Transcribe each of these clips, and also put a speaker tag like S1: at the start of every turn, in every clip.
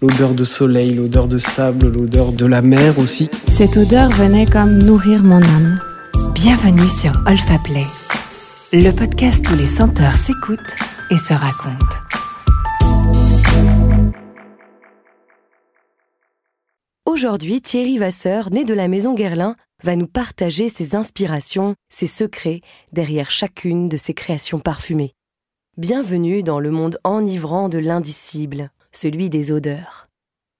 S1: l'odeur de soleil, l'odeur de sable, l'odeur de la mer aussi.
S2: Cette odeur venait comme nourrir mon âme. Bienvenue sur Olfa Play, le podcast où les senteurs s'écoutent et se racontent.
S3: Aujourd'hui, Thierry Vasseur, né de la maison Guerlain, va nous partager ses inspirations, ses secrets derrière chacune de ses créations parfumées. Bienvenue dans le monde enivrant de l'indicible, celui des odeurs.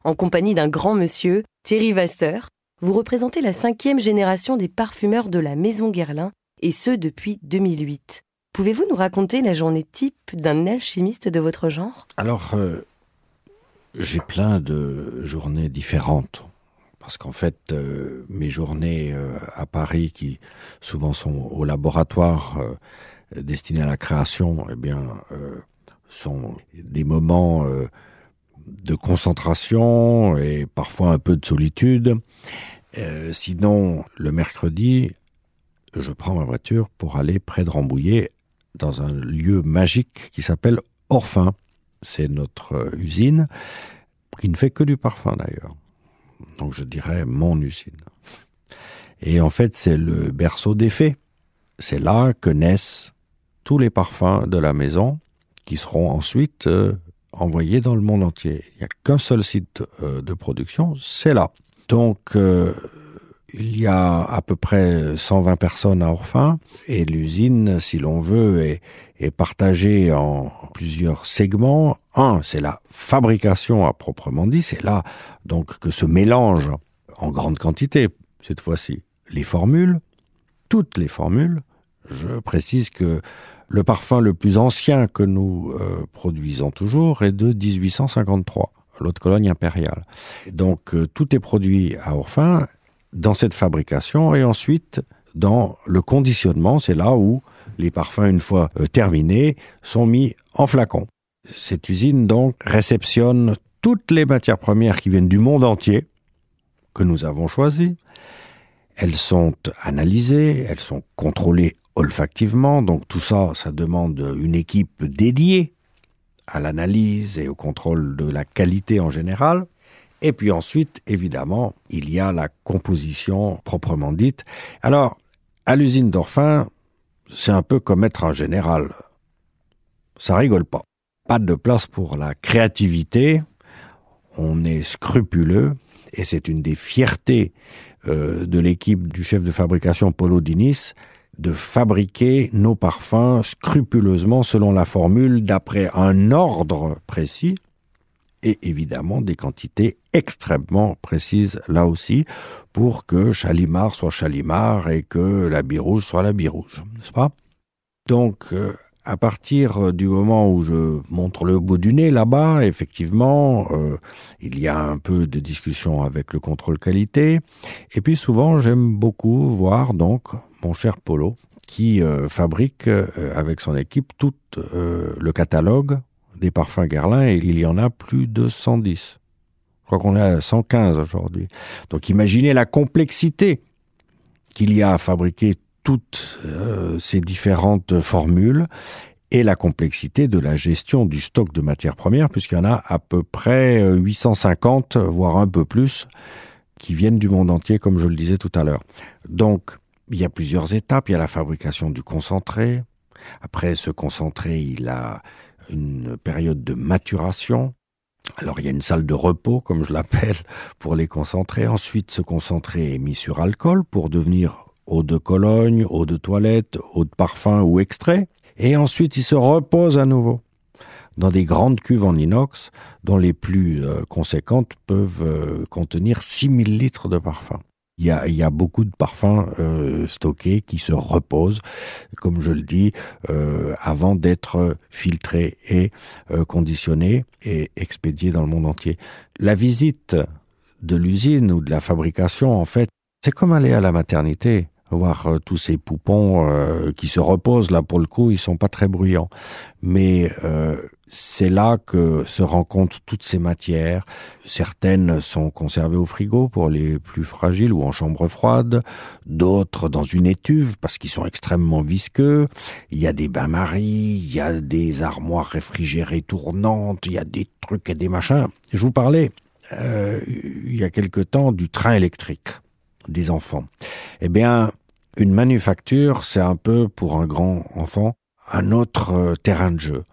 S3: En compagnie d'un grand monsieur, Thierry Vasseur, vous représentez la cinquième génération des parfumeurs de la maison Guerlain, et ce depuis 2008. Pouvez-vous nous raconter la journée type d'un alchimiste de votre genre?
S4: Alors, euh, j'ai plein de journées différentes. Parce qu'en fait, euh, mes journées euh, à Paris, qui souvent sont au laboratoire destinés à la création, eh bien, sont des moments de concentration et parfois un peu de solitude. sinon, le mercredi, je prends ma voiture pour aller près de Rambouillet dans un lieu magique qui s'appelle Orphin. C'est notre euh, usine qui ne fait que du parfum d'ailleurs. Donc je dirais mon usine. Et en fait, c'est le berceau des fées. C'est là que naissent tous les parfums de la maison qui seront ensuite euh, envoyés dans le monde entier. Il n'y a qu'un seul site euh, de production, c'est là. Donc il y a à peu près 120 personnes à Orphin et l'usine, si l'on veut, est, est, partagée en plusieurs segments. Un, c'est la fabrication à proprement dit. C'est là donc que se mélangent en grande quantité, cette fois-ci, les formules, toutes les formules. Je précise que le parfum le plus ancien que nous euh, produisons toujours est de 1853 l'autre cologne impériale. Donc euh, tout est produit à Orphin dans cette fabrication et ensuite dans le conditionnement, c'est là où les parfums, une fois euh, terminés, sont mis en flacon. Cette usine, donc, réceptionne toutes les matières premières qui viennent du monde entier, que nous avons choisies. Elles sont analysées, elles sont contrôlées olfactivement, donc tout ça, ça demande une équipe dédiée à l'analyse et au contrôle de la qualité en général. Et puis ensuite, évidemment, il y a la composition proprement dite. Alors, à l'usine d'Orphin, c'est un peu comme être un général. Ça rigole pas. Pas de place pour la créativité. On est scrupuleux et c'est une des fiertés euh, de l'équipe du chef de fabrication Polo Dinis de fabriquer nos parfums scrupuleusement selon la formule d'après un ordre précis et évidemment des quantités extrêmement précises là aussi pour que Chalimard soit Chalimard et que la rouge soit la rouge, n'est-ce pas? Donc euh, à partir du moment où je montre le bout du nez là-bas, effectivement, euh, il y a un peu de discussion avec le contrôle qualité. Et puis souvent, j'aime beaucoup voir donc mon cher Polo qui euh, fabrique avec son équipe tout le catalogue des parfums Guerlain et il y en a plus de 110. Je crois qu'on est à 115 aujourd'hui. Donc imaginez la complexité qu'il y a à fabriquer toutes euh, ces différentes formules et la complexité de la gestion du stock de matières premières, puisqu'il y en a à peu près 850, voire un peu plus, qui viennent du monde entier, comme je le disais tout à l'heure. Donc, il y a plusieurs étapes. Il y a la fabrication du concentré. Après ce concentré, il a une période de maturation. Alors il y a une salle de repos, comme je l'appelle, pour les concentrer. Ensuite, ce concentré est mis sur alcool pour devenir eau de Cologne, eau de toilette, eau de parfum ou extrait. Et ensuite, il se repose à nouveau dans des grandes cuves en inox, dont les plus euh, conséquentes peuvent euh, contenir 6000 litres de parfum. Il y a, beaucoup de parfums euh, stockés qui se reposent, comme je le dis, avant d'être filtrés et conditionnés et expédiés dans le monde entier. La visite de l'usine ou de la fabrication, en fait, c'est comme aller à la maternité voir euh, tous ces poupons euh, qui se reposent là pour le coup, ils sont pas très bruyants. Mais euh, c'est là que se rencontrent toutes ces matières. Certaines sont conservées au frigo pour les plus fragiles ou en chambre froide, d'autres dans une étuve parce qu'ils sont extrêmement visqueux. Il y a des bains-maries, il y a des armoires réfrigérées tournantes, il y a des trucs et des machins. Je vous parlais euh, il y a quelque temps du train électrique des enfants. Eh bien, une manufacture, c'est un peu pour un grand enfant un autre euh, terrain de jeu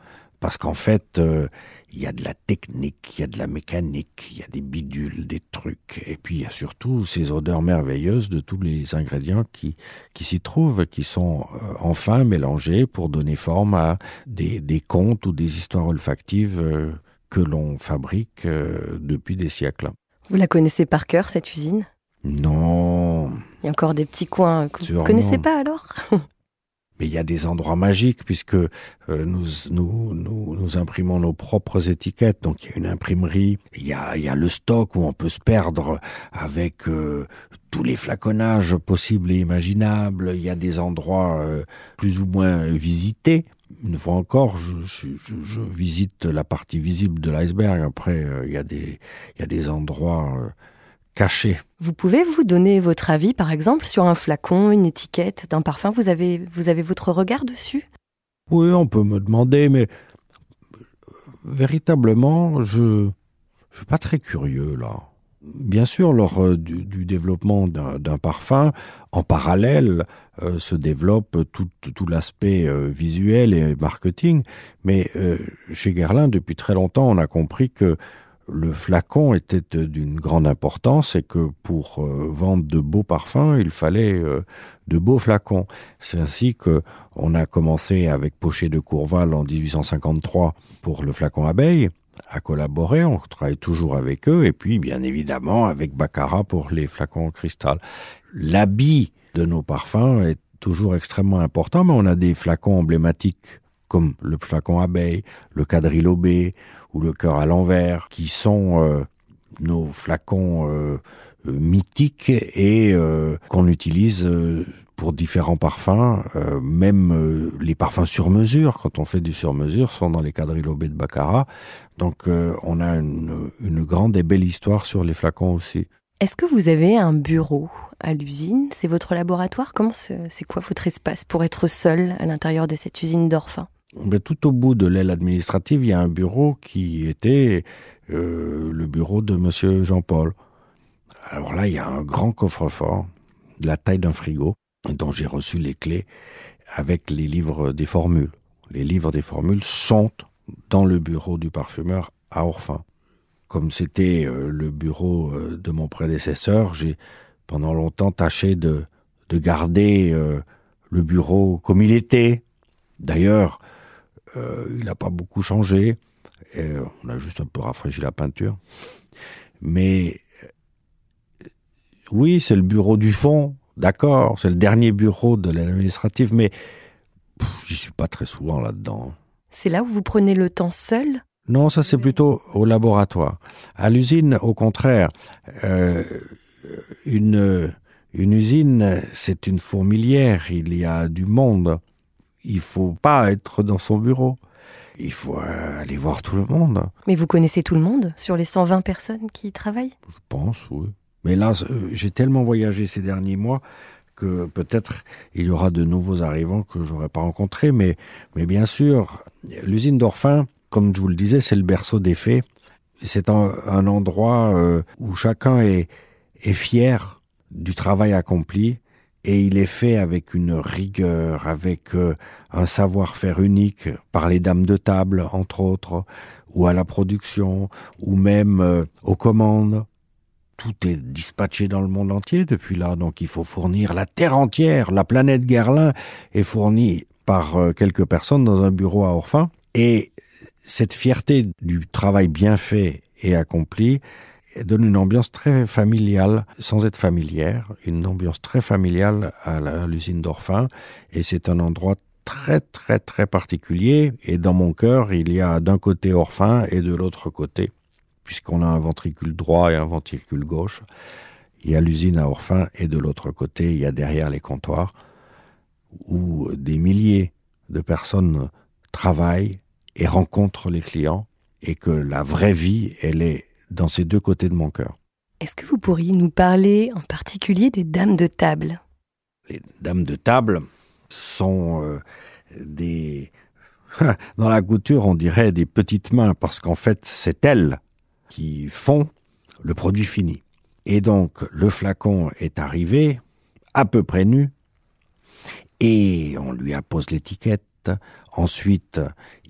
S4: parce qu'en fait, euh, il y a de la technique, il y a de la mécanique, il y a des bidules, des trucs, et puis il y a surtout ces odeurs merveilleuses de tous les ingrédients qui, qui s'y trouvent, qui sont euh, enfin mélangés pour donner forme à des, des contes ou des histoires olfactives que l'on fabrique depuis des siècles.
S3: Vous la connaissez par cœur, cette usine?
S4: Non.
S3: Il y a encore des petits coins que vous ne connaissez pas alors?
S4: Mais il y a des endroits magiques puisque euh, nous, nous, nous, nous, imprimons nos propres étiquettes. Donc il y a une imprimerie, il y a, il y a le stock où on peut se perdre avec euh, tous les flaconnages possibles et imaginables. Il y a des endroits euh, plus ou moins visités. Une fois encore, je, je, je visite la partie visible de l'iceberg. Après, il y a des, il y a des endroits caché.
S3: Vous pouvez vous donner votre avis, par exemple, sur un flacon, une étiquette d'un parfum Vous avez, vous avez votre regard dessus?
S4: Oui, on peut me demander, mais véritablement, je ne suis pas très curieux là. Bien sûr, lors euh, du, développement d'un parfum, en parallèle, euh, se développe tout, tout l'aspect euh, visuel et marketing. Mais chez Guerlain, depuis très longtemps, on a compris que le flacon était d'une grande importance et que pour euh, vendre de beaux parfums, il fallait euh, de beaux flacons. C'est ainsi que on a commencé avec Pochet de Courval en 1853 pour le flacon abeille à collaborer, on travaille toujours avec eux et puis bien évidemment avec Baccarat pour les flacons en cristal. L'habit de nos parfums est toujours extrêmement important, mais on a des flacons emblématiques comme le flacon abeille, le quadrilobé ou le cœur à l'envers, qui sont euh, nos flacons euh, euh, mythiques et qu'on utilise pour différents parfums, même les parfums sur mesure, quand on fait du sur mesure, sont dans les quadrilobés de Baccarat. Donc on a une, grande et belle histoire sur les flacons aussi.
S3: Est-ce que vous avez un bureau à l'usine? C'est votre laboratoire? Comment c'est quoi votre espace pour être seul à l'intérieur de cette usine d'orphin?
S4: Tout au bout de l'aile administrative, il y a un bureau qui était euh, le bureau de Monsieur Jean-Paul. Alors là, il y a un grand coffre-fort, de la taille d'un frigo, dont j'ai reçu les clés avec les livres des formules. Les livres des formules sont dans le bureau du parfumeur à Orphin. Comme c'était euh, le bureau euh, de mon prédécesseur, j'ai pendant longtemps tâché de garder le bureau comme il était. D'ailleurs, euh, il n'a pas beaucoup changé. Et on a juste un peu rafraîchi la peinture. Mais euh, oui, c'est le bureau du fond, d'accord, c'est le dernier bureau de l'administrative, mais j'y suis pas très souvent là-dedans.
S3: C'est là où vous prenez le temps seul?
S4: Non, ça c'est plutôt au laboratoire. À l'usine, au contraire, euh, une, une usine, c'est une fourmilière, il y a du monde il faut pas être dans son bureau. Il faut euh, aller voir tout le monde.
S3: Mais vous connaissez tout le monde sur les 120 personnes qui y travaillent?
S4: Je pense, oui. Mais là, euh, j'ai tellement voyagé ces derniers mois que peut-être il y aura de nouveaux arrivants que j'aurais pas rencontrés. Mais, mais bien sûr, l'usine d'Orphin, comme je vous le disais, c'est le berceau des faits. C'est un, endroit euh, où chacun est, est fier du travail accompli et il est fait avec une rigueur, avec euh, un savoir-faire unique par les dames de table, entre autres, ou à la production, ou même euh, aux commandes. Tout est dispatché dans le monde entier depuis là, donc il faut fournir la Terre entière. La planète Guerlain est fournie par euh, quelques personnes dans un bureau à Orphin. Et cette fierté du travail bien fait et accompli, donne une ambiance très familiale, sans être familière, une ambiance très familiale à l'usine d'Orphin. Et c'est un endroit très très très particulier. Et dans mon cœur, il y a d'un côté Orphin et de l'autre côté, puisqu'on a un ventricule droit et un ventricule gauche. Il y a l'usine à Orphin et de l'autre côté, il y a derrière les comptoirs où des milliers de personnes travaillent et rencontre les clients et que la vraie vie, elle est dans ces deux côtés de mon cœur.
S3: Est-ce que vous pourriez nous parler en particulier des dames de table?
S4: Les dames de table sont euh, des... Dans la couture, on dirait des petites mains parce qu'en fait, c'est elles qui font le produit fini. Et donc, le flacon est arrivé à peu près nu et on lui appose l'étiquette. Ensuite,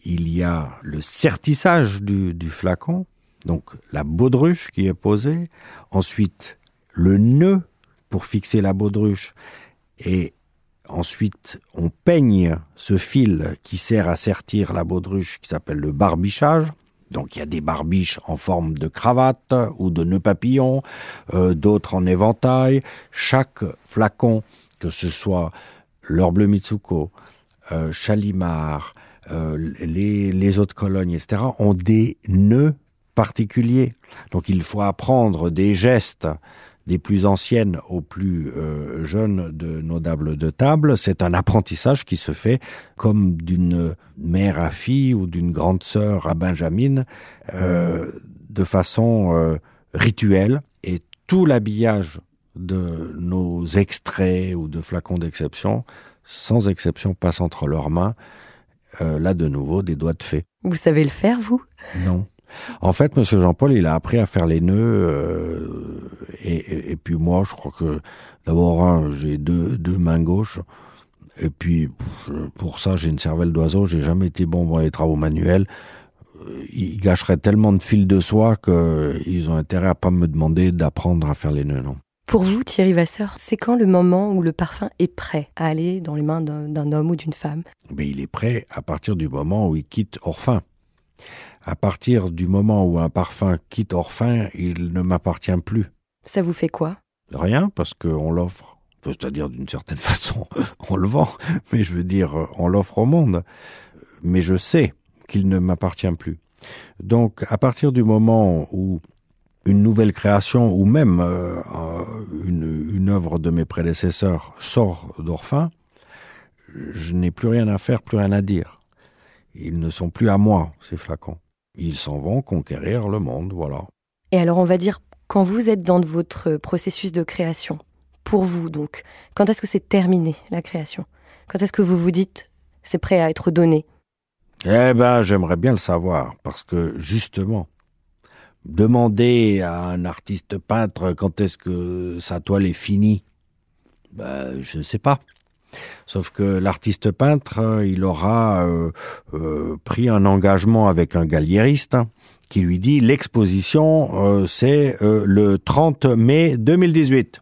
S4: il y a le sertissage du, du flacon, donc la baudruche qui est posée. Ensuite, le nœud pour fixer la baudruche. Et ensuite, on peigne ce fil qui sert à sertir la baudruche qui s'appelle le barbichage. Donc il y a des barbiches en forme de cravate ou de nœud papillon, euh, d'autres en éventail. Chaque flacon, que ce soit l'or bleu Mitsuko, euh, Chalimar, euh, les, les autres colognes, etc., ont des nœuds particuliers. Donc il faut apprendre des gestes des plus anciennes aux plus euh, jeunes de nos dames de table. C'est un apprentissage qui se fait comme d'une mère à fille ou d'une grande sœur à Benjamin, euh, de façon euh, rituelle. Et tout l'habillage de nos extraits ou de flacons d'exception, sans exception, passe entre leurs mains. Euh, là, de nouveau, des doigts de fée.
S3: Vous savez le faire, vous?
S4: Non. En fait, Monsieur Jean-Paul, il a appris à faire les nœuds, euh, et, et, et, puis moi, je crois que d'abord, hein, j'ai deux, deux mains gauches, et puis pour ça, j'ai une cervelle d'oiseau. J'ai jamais été bon dans les travaux manuels. Ils gâcheraient tellement de fils de soie qu'ils ont intérêt à pas me demander d'apprendre à faire les nœuds, non.
S3: Pour vous, Thierry Vasseur, c'est quand le moment où le parfum est prêt à aller dans les mains d'un homme ou d'une femme?
S4: Mais il est prêt à partir du moment où il quitte Orphin. À partir du moment où un parfum quitte Orphin, il ne m'appartient plus.
S3: Ça vous fait quoi?
S4: Rien, parce qu'on l'offre. C'est-à-dire, d'une certaine façon, on le vend, mais je veux dire, on l'offre au monde. Mais je sais qu'il ne m'appartient plus. Donc, à partir du moment où une nouvelle création ou même euh, une, une œuvre de mes prédécesseurs sort d'Orphin, je n'ai plus rien à faire, plus rien à dire. Ils ne sont plus à moi, ces flacons. Ils s'en vont conquérir le monde, voilà.
S3: Et alors, on va dire, quand vous êtes dans votre processus de création, pour vous donc, quand est-ce que c'est terminé, la création? Quand est-ce que vous vous dites, c'est prêt à être donné?
S4: Eh ben, j'aimerais bien le savoir, parce que justement, demander à un artiste peintre quand est-ce que sa toile est finie, ben, je ne sais pas. Sauf que l'artiste peintre, il aura euh, euh, pris un engagement avec un galliériste hein, qui lui dit l'exposition, euh, c'est le 30 mai 2018.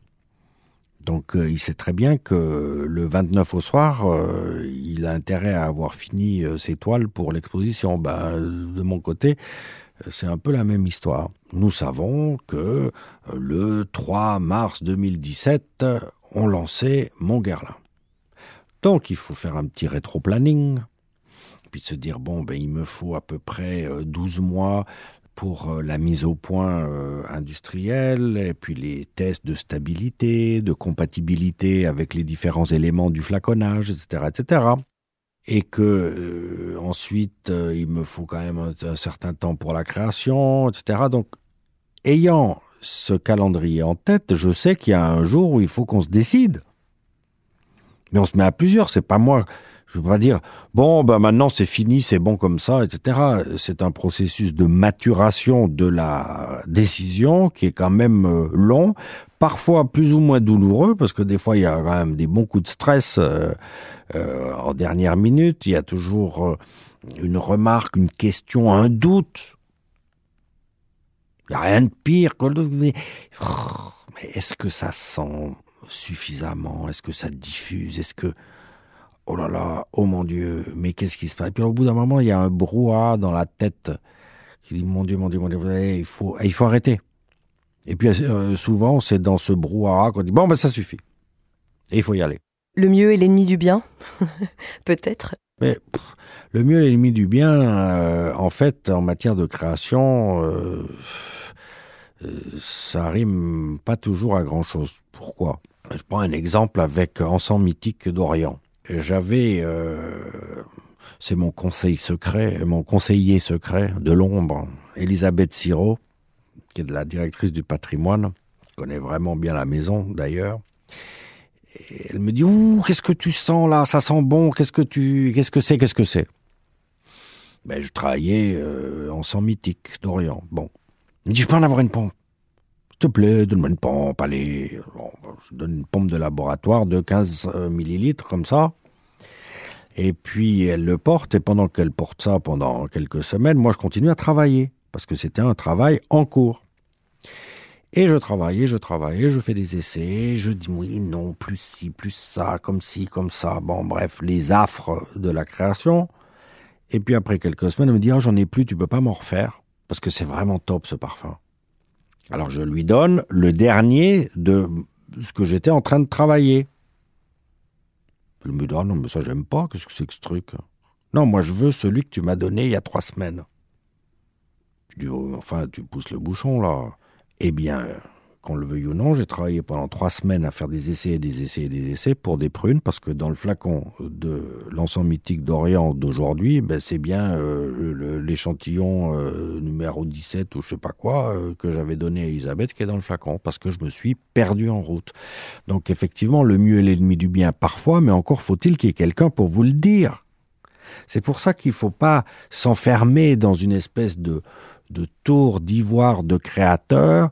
S4: Donc il sait très bien que le 29 au soir, il a intérêt à avoir fini ses toiles pour l'exposition. Ben, de mon côté, c'est un peu la même histoire. Nous savons que le 3 mars 2017, on lançait Montgerlin. Donc il faut faire un petit rétro-planning, puis se dire, bon, ben, il me faut à peu près 12 mois pour la mise au point euh, industrielle, et puis les tests de stabilité, de compatibilité avec les différents éléments du flaconnage, etc. etc. Et que euh, ensuite, euh, il me faut quand même un, certain temps pour la création, etc. Donc, ayant ce calendrier en tête, je sais qu'il y a un jour où il faut qu'on se décide. Mais on se met à plusieurs, c'est pas moi. Je veux pas dire, bon, ben maintenant c'est fini, c'est bon comme ça, etc. C'est un processus de maturation de la décision qui est quand même euh, long, parfois plus ou moins douloureux, parce que des fois il y a quand même des bons coups de stress euh, euh, en dernière minute. Il y a toujours euh, une remarque, une question, un doute. Il n'y a rien de pire que le... Mais, mais est-ce que ça sent suffisamment? Est-ce que ça diffuse? Est-ce que oh là là, oh mon Dieu, mais qu'est-ce qui se passe? Et puis au bout d'un moment, il y a un brouhaha dans la tête qui dit mon Dieu, mon Dieu, mon Dieu, il faut, il faut arrêter. Et puis euh, souvent, c'est dans ce brouhaha qu'on dit bon ben ça suffit. Et il faut y aller.
S3: Le mieux est l'ennemi du bien, peut-être?
S4: Mais pff, le mieux est l'ennemi du bien. Euh, en fait, en matière de création. Euh, ça rime pas toujours à grand chose. Pourquoi? Je prends un exemple avec Ensemble mythique d'Orient. J'avais euh, c'est mon conseil secret, mon conseiller secret de l'ombre, Elisabeth Siro, qui est de la directrice du patrimoine, connaît vraiment bien la maison d'ailleurs. Elle me dit Ouh, qu'est-ce que tu sens là? Ça sent bon. Qu'est-ce que tu, qu'est-ce que c'est Qu'est-ce que c'est? Ben, je travaillais euh, en sang mythique d'Orient. Bon, il me dit Je peux en avoir une pompe te plaît, donne-moi une pompe. Allez, bon, je donne une pompe de laboratoire de 15 euh, millilitres comme ça. Et puis elle le porte, et pendant qu'elle porte ça pendant quelques semaines, moi je continue à travailler, parce que c'était un travail en cours. Et je travaillais, je travaillais, je fais des essais, je dis oui, non, plus ci, plus ça, comme ci, comme ça. Bon, bref, les affres de la création. Et puis après quelques semaines, elle me dit, oh, j'en ai plus, tu peux pas m'en refaire, parce que c'est vraiment top ce parfum. Alors je lui donne le dernier de ce que j'étais en train de travailler. Elle me dit, ah non, mais ça j'aime pas, qu'est-ce que c'est que ce truc? Non, moi je veux celui que tu m'as donné il y a trois semaines. Je dis, oh, enfin, tu pousses le bouchon là. Eh bien, qu'on le veuille ou non, j'ai travaillé pendant trois semaines à faire des essais et des essais et des essais pour des prunes, parce que dans le flacon de l'encens mythique d'Orient d'aujourd'hui, ben c'est bien euh, l'échantillon euh, numéro 17 ou je sais pas quoi euh, que j'avais donné à Elisabeth qui est dans le flacon, parce que je me suis perdu en route. Donc effectivement, le mieux est l'ennemi du bien parfois, mais encore faut-il qu'il y ait quelqu'un pour vous le dire. C'est pour ça qu'il ne faut pas s'enfermer dans une espèce de tour d'ivoire de créateur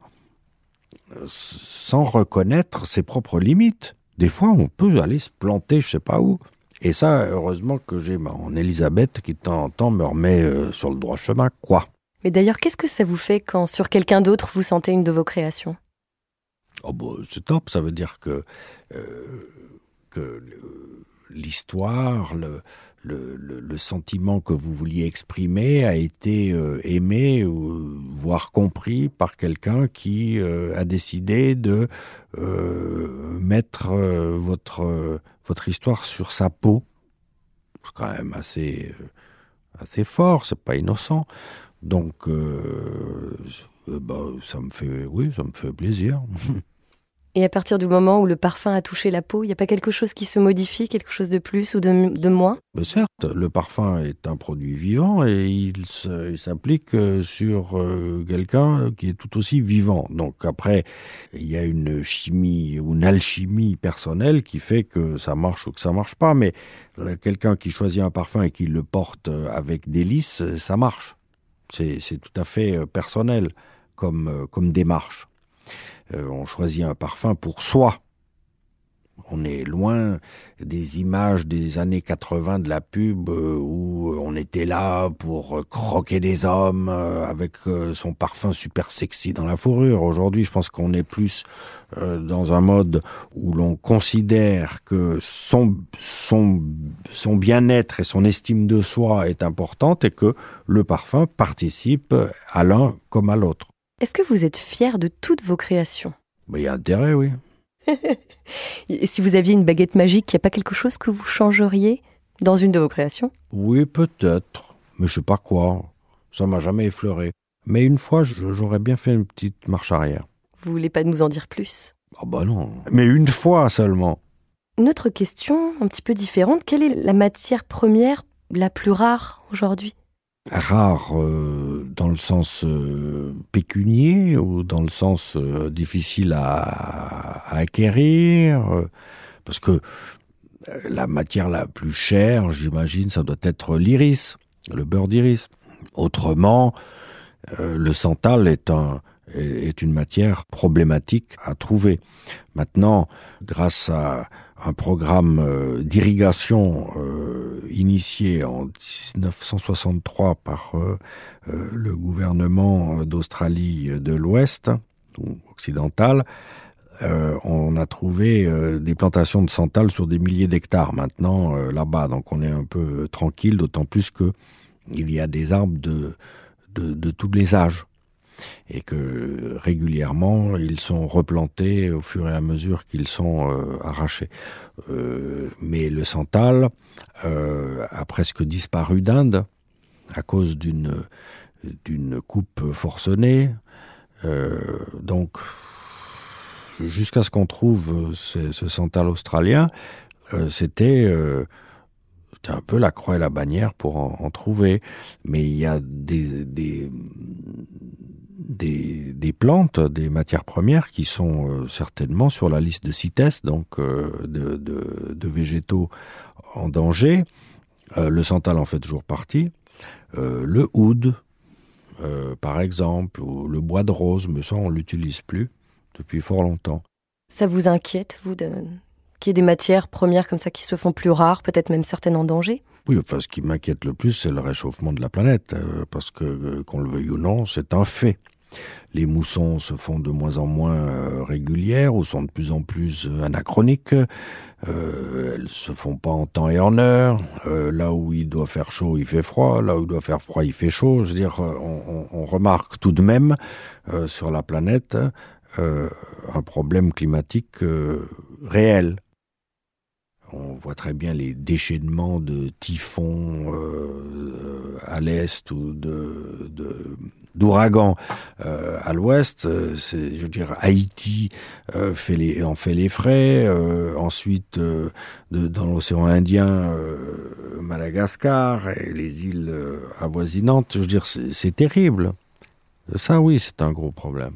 S4: sans reconnaître ses propres limites. Des fois, on peut aller se planter, je sais pas où. Et ça, heureusement que j'ai mon Elisabeth qui de temps en temps me remet euh, sur le droit chemin, quoi.
S3: Mais d'ailleurs, qu'est-ce que ça vous fait quand sur quelqu'un d'autre vous sentez une de vos créations?
S4: Oh bah, c'est top, ça veut dire que, euh, que l'histoire, le, le, le, sentiment que vous vouliez exprimer a été euh, aimé voire compris par quelqu'un qui euh, a décidé de euh, mettre votre votre histoire sur sa peau. C'est quand même assez assez fort, c'est pas innocent. Donc bah, ça me fait oui, ça me fait plaisir.
S3: Et à partir du moment où le parfum a touché la peau, il n'y a pas quelque chose qui se modifie, quelque chose de plus ou de, moins?
S4: Mais Certes, le parfum est un produit vivant et il s'applique euh, sur euh, quelqu'un qui est tout aussi vivant. Donc après, il y a une chimie ou une alchimie personnelle qui fait que ça marche ou que ça marche pas. Mais euh, quelqu'un qui choisit un parfum et qui le porte avec délice, ça marche. C'est tout à fait personnel comme démarche. Euh, on choisit un parfum pour soi. On est loin des images des années 80 de la pub euh, où on était là pour croquer des hommes euh, avec son parfum super sexy dans la fourrure. Aujourd'hui, je pense qu'on est plus dans un mode où l'on considère que son, son, son bien-être et son estime de soi est importante et que le parfum participe à l'un comme à l'autre.
S3: Est-ce que vous êtes fier de toutes vos créations?
S4: Bah, Il y a intérêt, oui.
S3: Et si vous aviez une baguette magique, il n'y a pas quelque chose que vous changeriez dans une de vos créations?
S4: Oui, peut-être. Mais je sais pas quoi. Ça m'a jamais effleuré. Mais une fois, j'aurais bien fait une petite marche arrière.
S3: Vous voulez pas nous en dire plus?
S4: Ah bah non. Mais une fois seulement.
S3: Une autre question, un petit peu différente. Quelle est la matière première la plus rare aujourd'hui?
S4: Rare euh, dans le sens euh, pécunier ou dans le sens euh, difficile à, acquérir parce que la matière la plus chère, j'imagine, ça doit être l'iris, le beurre d'iris. Autrement, le santal est un est une matière problématique à trouver. Maintenant, grâce à un programme euh, d'irrigation euh, initié en 1963 par euh, le gouvernement d'Australie de l'Ouest, ou occidental, on a trouvé des plantations de santal sur des milliers d'hectares maintenant là-bas. Donc on est un peu tranquille, d'autant plus que il y a des arbres de, de, de tous les âges et que régulièrement ils sont replantés au fur et à mesure qu'ils sont euh, arrachés. Euh, mais le santal euh, a presque disparu d'Inde à cause d'une d'une coupe forcenée. donc jusqu'à ce qu'on trouve ce, ce, santal australien, c'était un peu la croix et la bannière pour en, trouver. Mais il y a des, des, des, des, plantes, des matières premières qui sont euh, certainement sur la liste de CITES, donc euh, de, de, de, végétaux en danger. Euh, le santal en fait toujours partie. le oud, par exemple, ou le bois de rose, mais ça on l'utilise plus depuis fort longtemps.
S3: Ça vous inquiète, vous, de, qu'il y ait des matières premières comme ça qui se font plus rares, peut-être même certaines en danger?
S4: Oui, enfin, ce qui m'inquiète le plus, c'est le réchauffement de la planète, euh, parce que, euh, qu'on le veuille ou non, c'est un fait. Les moussons se font de moins en moins euh, régulières ou sont de plus en plus anachroniques. Euh, elles se font pas en temps et en heure. là où il doit faire chaud, il fait froid. Là où il doit faire froid, il fait chaud. Je veux dire, on remarque tout de même sur la planète un problème climatique réel. On voit très bien les déchaînements de typhons euh, à l'est ou d'ouragans euh, à l'ouest. C'est, je veux dire, Haïti euh, en fait les frais. Euh, ensuite, dans l'océan Indien, Madagascar et les îles avoisinantes. Je veux dire, c'est, terrible. Ça, oui, c'est un gros problème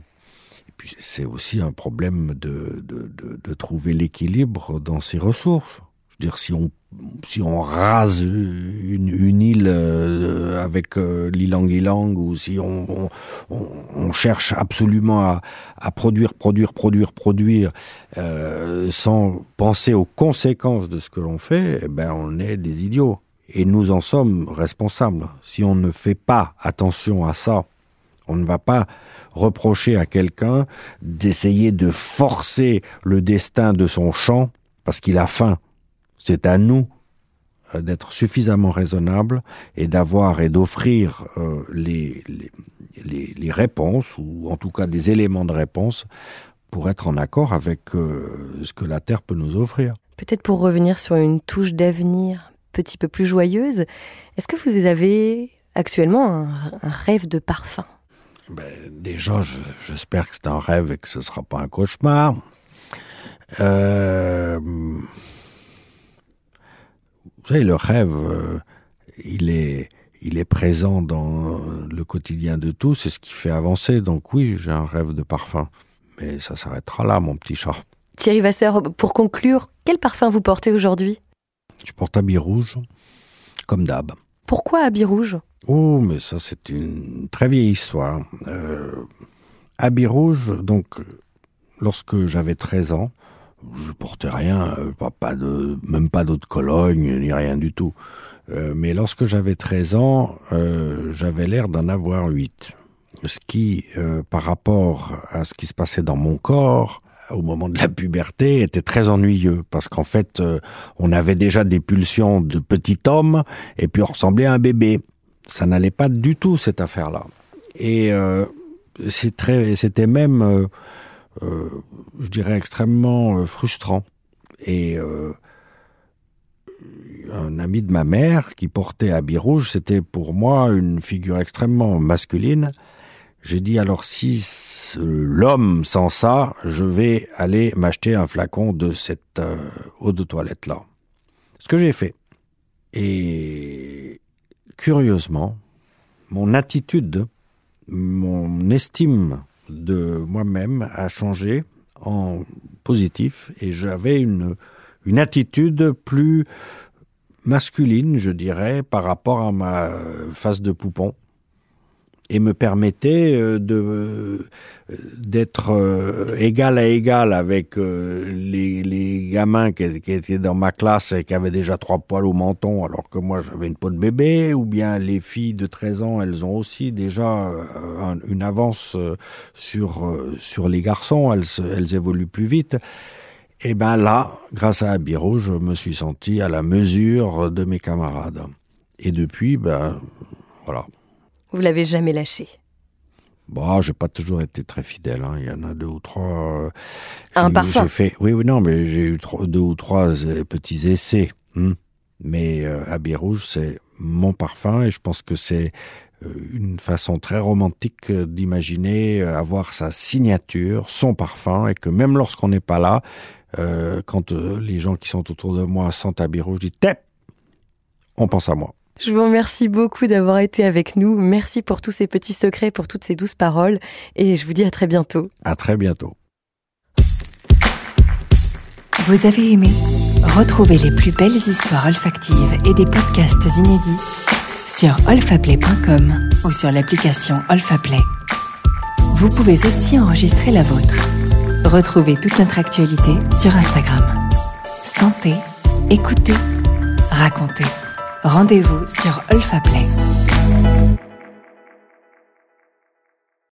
S4: c'est aussi un problème de, de, de, trouver l'équilibre dans ces ressources. Je veux dire, si on, si on rase une, île euh, avec euh, l'ilang ilang ou si on, on, on, cherche absolument à, à, produire, produire, produire, produire, euh, sans penser aux conséquences de ce que l'on fait, eh ben on est des idiots. Et nous en sommes responsables. Si on ne fait pas attention à ça, on ne va pas reprocher à quelqu'un d'essayer de forcer le destin de son champ parce qu'il a faim c'est à nous euh, d'être suffisamment raisonnable et d'avoir et d'offrir euh, les, les, les, réponses, ou en tout cas des éléments de réponse, pour être en accord avec euh, ce que la Terre peut nous offrir.
S3: Peut-être pour revenir sur une touche d'avenir petit peu plus joyeuse, est-ce que vous avez actuellement un, un rêve de parfum?
S4: Ben, Déjà, j'espère que c'est un rêve et que ce ne sera pas un cauchemar. Euh, vous savez, le rêve, euh, il est, il est présent dans le quotidien de tous, c'est ce qui fait avancer. Donc oui, j'ai un rêve de parfum. Mais ça s'arrêtera là, mon petit chat.
S3: Thierry Vasseur, pour conclure, quel parfum vous portez aujourd'hui?
S4: Je porte habit rouge, comme d'hab.
S3: Pourquoi habit rouge?
S4: Oh, mais ça, c'est une très vieille histoire. Euh, habit rouge, donc, lorsque j'avais 13 ans, je portais rien, euh, pas, même pas d'eau de Cologne, ni rien du tout. Euh, mais lorsque j'avais 13 ans, euh, j'avais l'air d'en avoir 8. Ce qui, par rapport à ce qui se passait dans mon corps, au moment de la puberté, était très ennuyeux, parce qu'en fait, on avait déjà des pulsions de petit homme, et puis on ressemblait à un bébé. Ça n'allait pas du tout, cette affaire-là. Et euh, c'était même euh, je dirais, extrêmement euh, frustrant. Et euh, un ami de ma mère qui portait habit rouge, c'était pour moi une figure extrêmement masculine. J'ai dit alors si l'homme sans ça, je vais aller m'acheter un flacon de cette euh, eau de toilette là. Ce que j'ai fait. Et curieusement, mon attitude, mon estime de moi-même a changé en positif et j'avais une, attitude plus masculine, je dirais, par rapport à ma face de poupon et me permettait euh, de euh, d'être euh, égal à égal avec les, les gamins qui, étaient dans ma classe et qui avaient déjà trois poils au menton alors que moi j'avais une peau de bébé ou bien les filles de 13 ans elles ont aussi déjà une avance sur sur les garçons. Elles elles évoluent plus vite. Et ben là grâce à Abiro je me suis senti à la mesure de mes camarades. Et depuis ben voilà
S3: vous l'avez jamais lâché
S4: Bon, j'ai pas toujours été très fidèle. Hein. Il y en a deux ou trois. Euh,
S3: un parfum.
S4: Fait, oui, oui, non, mais j'ai eu trois, deux ou trois euh, petits essais. Hein. Mais euh, Habit Rouge, c'est mon parfum et je pense que c'est euh, une façon très romantique d'imaginer avoir sa signature, son parfum, et que même lorsqu'on n'est pas là, euh, quand les gens qui sont autour de moi sentent Habit Rouge, je dis Tep on pense à moi.
S3: Je vous remercie beaucoup d'avoir été avec nous. Merci pour tous ces petits secrets, pour toutes ces douces paroles. Et je vous dis à très bientôt.
S4: À très bientôt.
S2: Vous avez aimé? Retrouvez les plus belles histoires olfactives et des podcasts inédits sur olfaplay.com ou sur l'application Olfaplay. Vous pouvez aussi enregistrer la vôtre. Retrouvez toute notre actualité sur Instagram. Sentez, écoutez, racontez. Rendez-vous sur Olfaplay.